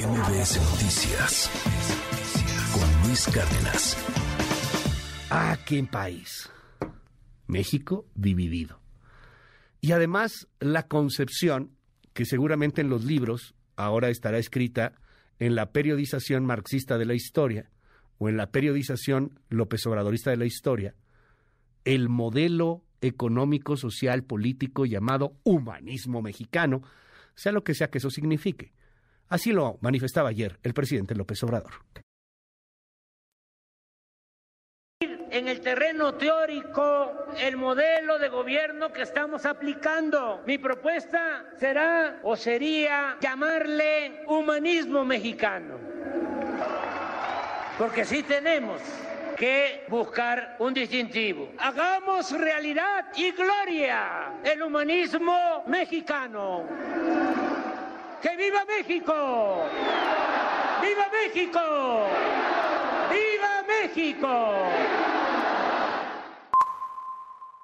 MBS Noticias con Luis Cárdenas. Ah, qué país. México dividido. Y además la concepción, que seguramente en los libros ahora estará escrita en la periodización marxista de la historia o en la periodización López Obradorista de la historia, el modelo económico, social, político llamado humanismo mexicano, sea lo que sea que eso signifique. Así lo manifestaba ayer el presidente López Obrador. En el terreno teórico, el modelo de gobierno que estamos aplicando. Mi propuesta será o sería llamarle humanismo mexicano. Porque sí tenemos que buscar un distintivo. Hagamos realidad y gloria el humanismo mexicano. ¡Que viva México! ¡Viva México! ¡Viva México!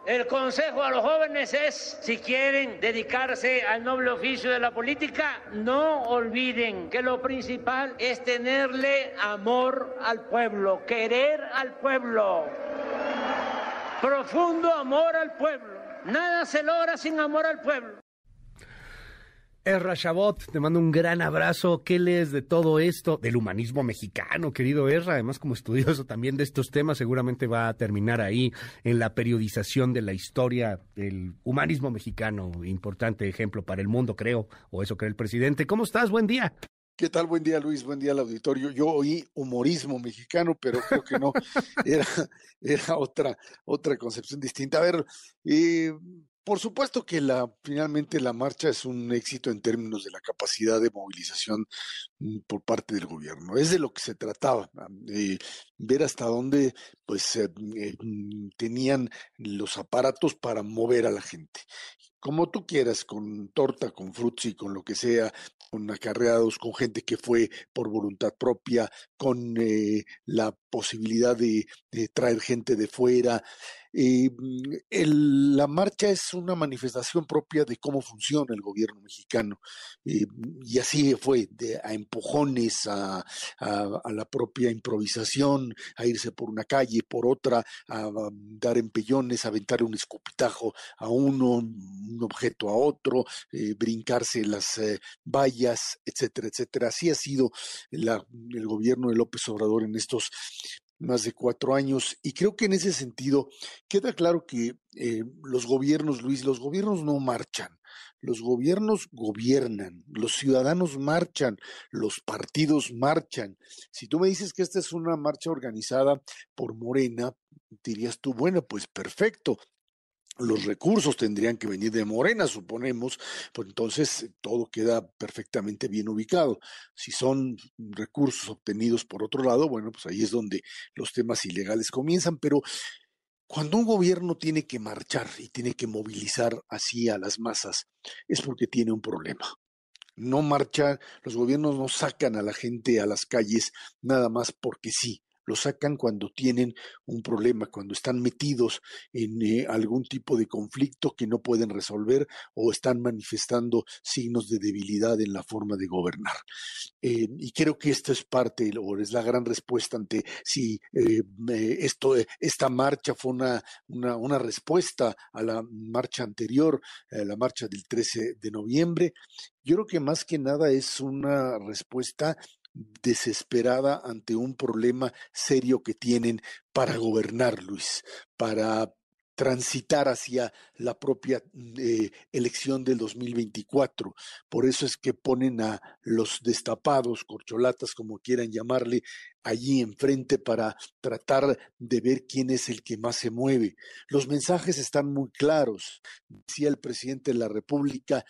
El consejo a los jóvenes es, si quieren dedicarse al noble oficio de la política, no olviden que lo principal es tenerle amor al pueblo, querer al pueblo, profundo amor al pueblo. Nada se logra sin amor al pueblo. Erra Chabot, te mando un gran abrazo. ¿Qué lees de todo esto? Del humanismo mexicano, querido Erra. Además, como estudioso también de estos temas, seguramente va a terminar ahí en la periodización de la historia del humanismo mexicano. Importante ejemplo para el mundo, creo, o eso cree el presidente. ¿Cómo estás? Buen día. ¿Qué tal? Buen día, Luis. Buen día al auditorio. Yo oí humorismo mexicano, pero creo que no. Era, era otra, otra concepción distinta. A ver, eh, por supuesto que la, finalmente la marcha es un éxito en términos de la capacidad de movilización mm, por parte del gobierno. Es de lo que se trataba, de ver hasta dónde pues eh, mm, tenían los aparatos para mover a la gente. Como tú quieras, con torta, con frutzi, con lo que sea, con acarreados, con gente que fue por voluntad propia, con eh, la posibilidad de, traer gente de fuera. Eh, la marcha es una manifestación propia de cómo funciona el gobierno mexicano. Y así fue, de, a empujones, a, la propia improvisación, a irse por una calle, por otra, a, dar empellones, a aventar un escupitajo a uno, un objeto a otro, brincarse las vallas etcétera, etcétera. Así ha sido el gobierno de López Obrador en estos más de cuatro años. Y creo que en ese sentido queda claro que eh, los gobiernos, Luis, los gobiernos no marchan. Los gobiernos gobiernan, los ciudadanos marchan, los partidos marchan. Si tú me dices que esta es una marcha organizada por Morena, dirías tú, bueno, pues perfecto, los recursos tendrían que venir de Morena, suponemos, pues entonces todo queda perfectamente bien ubicado. Si son recursos obtenidos por otro lado, bueno, pues ahí es donde los temas ilegales comienzan, pero cuando un gobierno tiene que marchar y tiene que movilizar así a las masas, es porque tiene un problema. No marcha, los gobiernos no sacan a la gente a las calles nada más porque sí lo sacan cuando tienen un problema, cuando están metidos en eh, algún tipo de conflicto que no pueden resolver o están manifestando signos de debilidad en la forma de gobernar. Eh, y creo que esto es parte, o es la gran respuesta ante si eh, esto, esta marcha fue una, una, respuesta a la marcha anterior, la marcha del 13 de noviembre. Yo creo que más que nada es una respuesta desesperada ante un problema serio que tienen para gobernar, Luis, para transitar hacia la propia eh, elección del 2024. Por eso es que ponen a los destapados, corcholatas, como quieran llamarle, allí enfrente para tratar de ver quién es el que más se mueve. Los mensajes están muy claros. Decía el presidente de la República,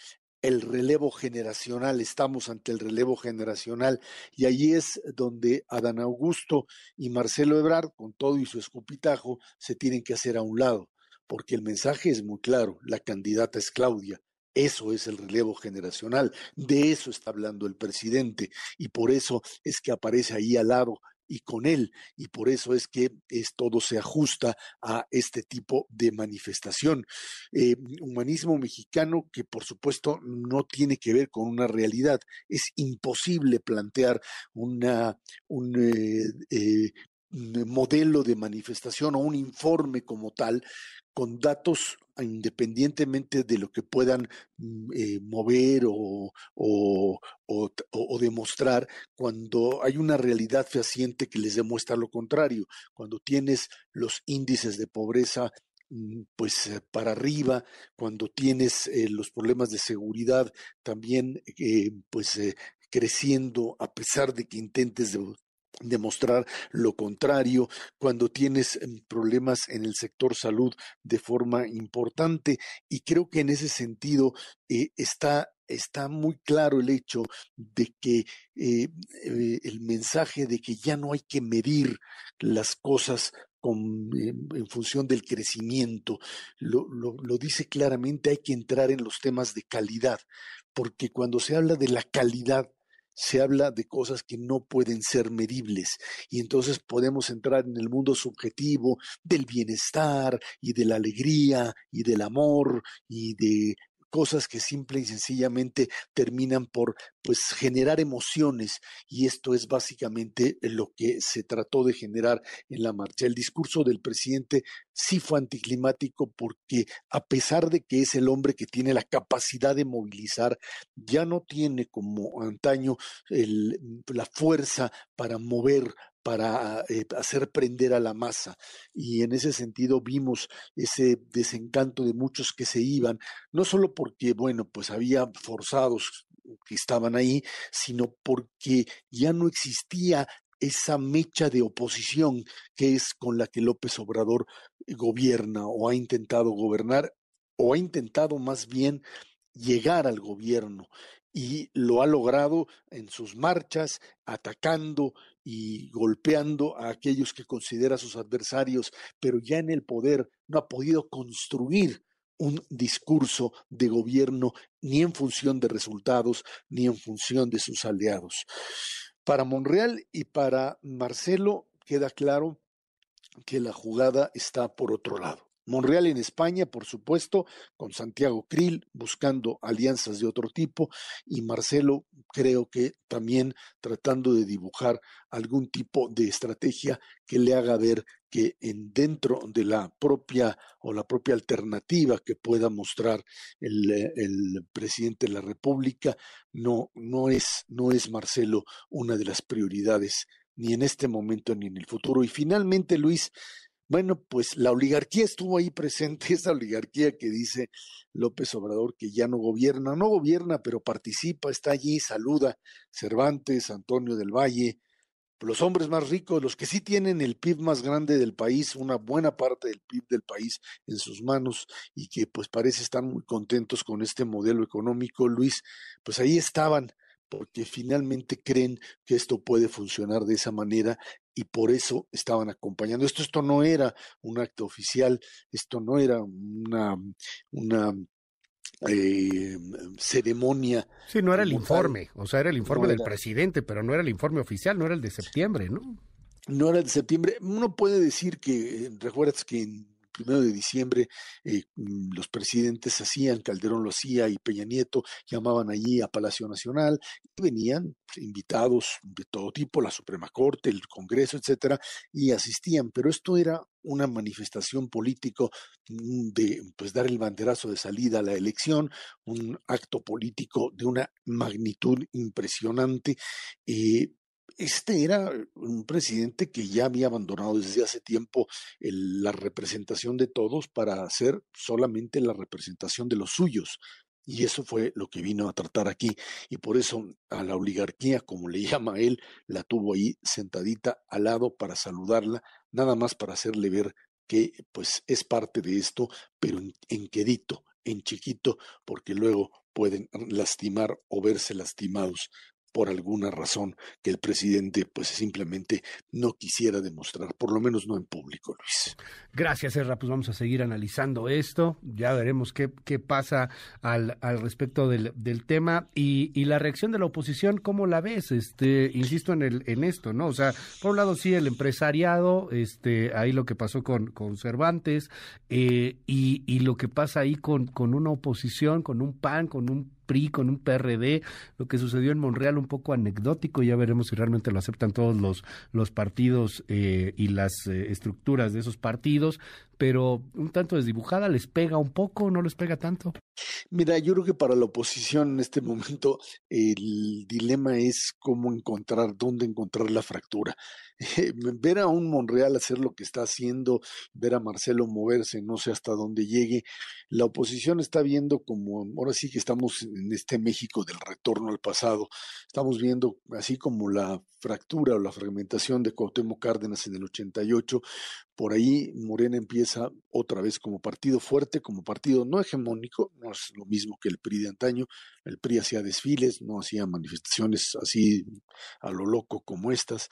el relevo generacional, estamos ante el relevo generacional y allí es donde Adán Augusto y Marcelo Ebrard, con todo y su escupitajo, se tienen que hacer a un lado, porque el mensaje es muy claro, la candidata es Claudia. Eso es el relevo generacional, de eso está hablando el presidente y por eso es que aparece ahí al lado y con él. Y por eso es que es, todo se ajusta a este tipo de manifestación. Eh, humanismo mexicano que por supuesto no tiene que ver con una realidad. Es imposible plantear un eh, modelo de manifestación o un informe como tal con datos independientemente de lo que puedan mm, eh, mover o, o, demostrar, cuando hay una realidad fehaciente que les demuestra lo contrario, cuando tienes los índices de pobreza mm, pues eh, para arriba, cuando tienes eh, los problemas de seguridad también pues creciendo a pesar de que intentes demostrar lo contrario, cuando tienes em, problemas en el sector salud de forma importante. Y creo que en ese sentido eh, está está muy claro el hecho de que eh, eh, el mensaje de que ya no hay que medir las cosas con, en, función del crecimiento, lo, lo dice claramente, hay que entrar en los temas de calidad, porque cuando se habla de la calidad se habla de cosas que no pueden ser medibles y entonces podemos entrar en el mundo subjetivo del bienestar y de la alegría y del amor y de cosas que simple y sencillamente terminan por pues generar emociones y esto es básicamente lo que se trató de generar en la marcha. El discurso del presidente sí fue anticlimático porque a pesar de que es el hombre que tiene la capacidad de movilizar, ya no tiene como antaño la fuerza para mover para eh, hacer prender a la masa. Y en ese sentido vimos ese desencanto de muchos que se iban, no solo porque, bueno, pues había forzados que estaban ahí, sino porque ya no existía esa mecha de oposición que es con la que López Obrador gobierna o ha intentado gobernar o ha intentado más bien llegar al gobierno y lo ha logrado en sus marchas, atacando y golpeando a aquellos que considera sus adversarios, pero ya en el poder no ha podido construir un discurso de gobierno ni en función de resultados ni en función de sus aliados. Para Monreal y para Marcelo queda claro que la jugada está por otro lado. Monreal en España, por supuesto, con Santiago Krill buscando alianzas de otro tipo y Marcelo creo que también tratando de dibujar algún tipo de estrategia que le haga ver que en dentro de la propia o la propia alternativa que pueda mostrar el, el presidente de la República no no es no es Marcelo una de las prioridades ni en este momento ni en el futuro. Y finalmente Luis bueno, pues la oligarquía estuvo ahí presente, esa oligarquía que dice López Obrador que ya no gobierna, no gobierna, pero participa, está allí, saluda Cervantes, Antonio del Valle, los hombres más ricos, los que sí tienen el PIB más grande del país, una buena parte del PIB del país en sus manos y que pues parece estar muy contentos con este modelo económico, Luis, pues ahí estaban porque finalmente creen que esto puede funcionar de esa manera y por eso estaban acompañando. Esto, esto no era un acto oficial, esto no era una, una eh, ceremonia. Sí, no era el informe, o sea, era el informe del presidente, pero no era el informe oficial, no era el de septiembre, ¿no? No era el de septiembre. Uno puede decir que, recuerdas que en primero de diciembre eh, mm, los presidentes hacían, Calderón lo hacía y Peña Nieto llamaban allí a Palacio Nacional y venían invitados de todo tipo, la Suprema Corte, el Congreso, etcétera, y asistían, pero esto era una manifestación político mm, de pues dar el banderazo de salida a la elección, un acto político de una magnitud impresionante, eh, este era un presidente que ya había abandonado desde hace tiempo la representación de todos para hacer solamente la representación de los suyos. Y eso fue lo que vino a tratar aquí. Y por eso a la oligarquía, como le llama él, la tuvo ahí sentadita al lado para saludarla, nada más para hacerle ver que pues es parte de esto, pero en, en quedito, en chiquito, porque luego pueden lastimar o verse lastimados por alguna razón que el presidente pues simplemente no quisiera demostrar, por lo menos no en público, Luis. Gracias, Serra. Pues vamos a seguir analizando esto. Ya veremos qué, qué pasa al, al respecto del, del tema y, y, la reacción de la oposición, ¿cómo la ves? Este, insisto en el, en esto, ¿no? O sea, por un lado sí el empresariado, este, ahí lo que pasó con, con Cervantes, eh, y, y lo que pasa ahí con, con una oposición, con un PAN, con un PRI, con un PRD, lo que sucedió en Monreal un poco anecdótico, ya veremos si realmente lo aceptan todos los, los partidos eh, y las eh, estructuras de esos partidos, pero un tanto desdibujada, ¿les pega un poco no les pega tanto? Mira, yo creo que para la oposición en este momento el dilema es cómo encontrar, dónde encontrar la fractura. ver a un Monreal hacer lo que está haciendo, ver a Marcelo moverse, no sé hasta dónde llegue, la oposición está viendo como, ahora sí que estamos en este México del retorno al pasado, estamos viendo así como la fractura o la fragmentación de Cuauhtémoc Cárdenas en el 88, por ahí Morena empieza otra vez como partido fuerte, como partido no hegemónico, no es lo mismo que el PRI de antaño, el PRI hacía desfiles, no hacía manifestaciones así a lo loco como estas,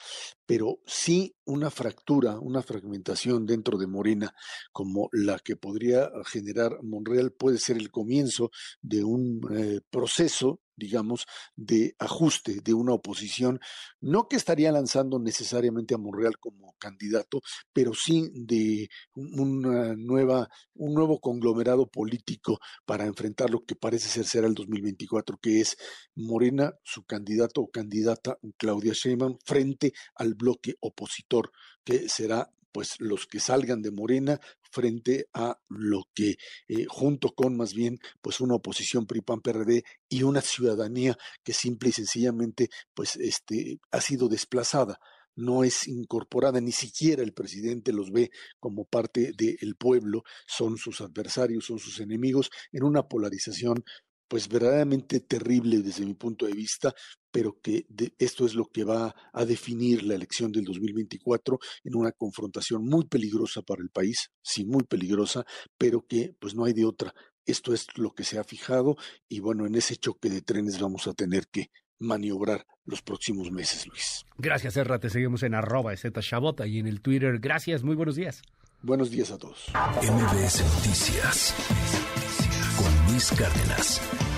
pero sí una fractura, una fragmentación dentro de Morena como la que podría generar Monreal puede ser el comienzo de un eh, proceso digamos, de ajuste de una oposición, no que estaría lanzando necesariamente a Monreal como candidato, pero sí de una nueva, un nuevo conglomerado político para enfrentar lo que parece ser será el 2024, que es Morena, su candidato o candidata Claudia Sheinbaum, frente al bloque opositor, que será pues los que salgan de Morena frente a lo que eh, junto con más bien pues una oposición PRI-PAN PRD y una ciudadanía que simple y sencillamente pues este ha sido desplazada no es incorporada, ni siquiera el presidente los ve como parte del pueblo, son sus adversarios, son sus enemigos, en una polarización pues verdaderamente terrible desde mi punto de vista, pero que esto es lo que va a definir la elección del 2024 en una confrontación muy peligrosa para el país, sí, muy peligrosa, pero que pues no hay de otra. Esto es lo que se ha fijado y bueno, en ese choque de trenes vamos a tener que maniobrar los próximos meses, Luis. Gracias, Erra. Te seguimos en arroba Shabota y en el Twitter. Gracias, muy buenos días. Buenos días a todos. MBS Noticias Luis Cárdenas.